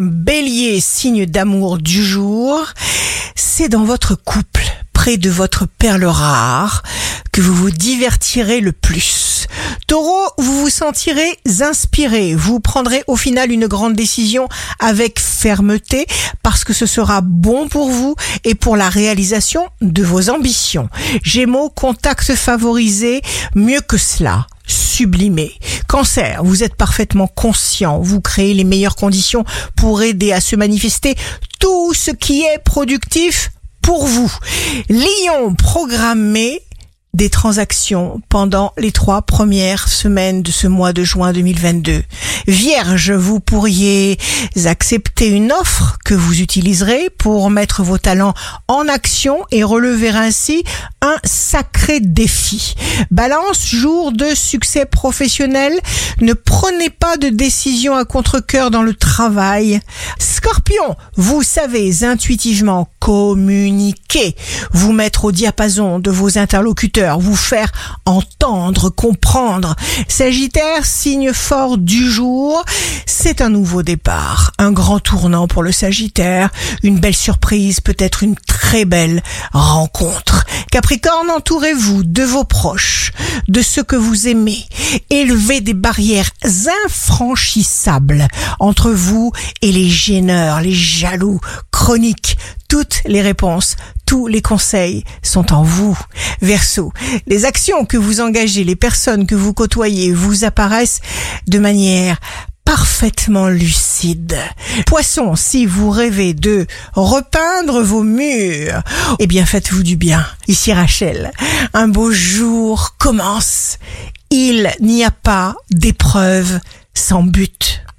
Bélier, signe d'amour du jour, c'est dans votre couple, près de votre perle rare, que vous vous divertirez le plus. Taureau, vous vous sentirez inspiré, vous prendrez au final une grande décision avec fermeté parce que ce sera bon pour vous et pour la réalisation de vos ambitions. Gémeaux, contact favorisé, mieux que cela sublimé. Cancer, vous êtes parfaitement conscient, vous créez les meilleures conditions pour aider à se manifester. Tout ce qui est productif pour vous. Lion, programmé des transactions pendant les trois premières semaines de ce mois de juin 2022. Vierge, vous pourriez accepter une offre que vous utiliserez pour mettre vos talents en action et relever ainsi un sacré défi. Balance, jour de succès professionnel, ne prenez pas de décision à contre-cœur dans le travail. Scorpion, vous savez intuitivement communiquer, vous mettre au diapason de vos interlocuteurs, vous faire entendre, comprendre. Sagittaire, signe fort du jour, c'est un nouveau départ, un grand tournant pour le Sagittaire, une belle surprise, peut-être une très belle rencontre. Capricorne, entourez-vous de vos proches, de ceux que vous aimez. Élevez des barrières infranchissables entre vous et les gêneurs, les jaloux, chroniques, toutes les réponses, tous les conseils sont en vous. Verseau, les actions que vous engagez, les personnes que vous côtoyez vous apparaissent de manière parfaitement lucide. Poisson, si vous rêvez de repeindre vos murs, eh bien faites-vous du bien. Ici Rachel, un beau jour commence. Il n'y a pas d'épreuve sans but.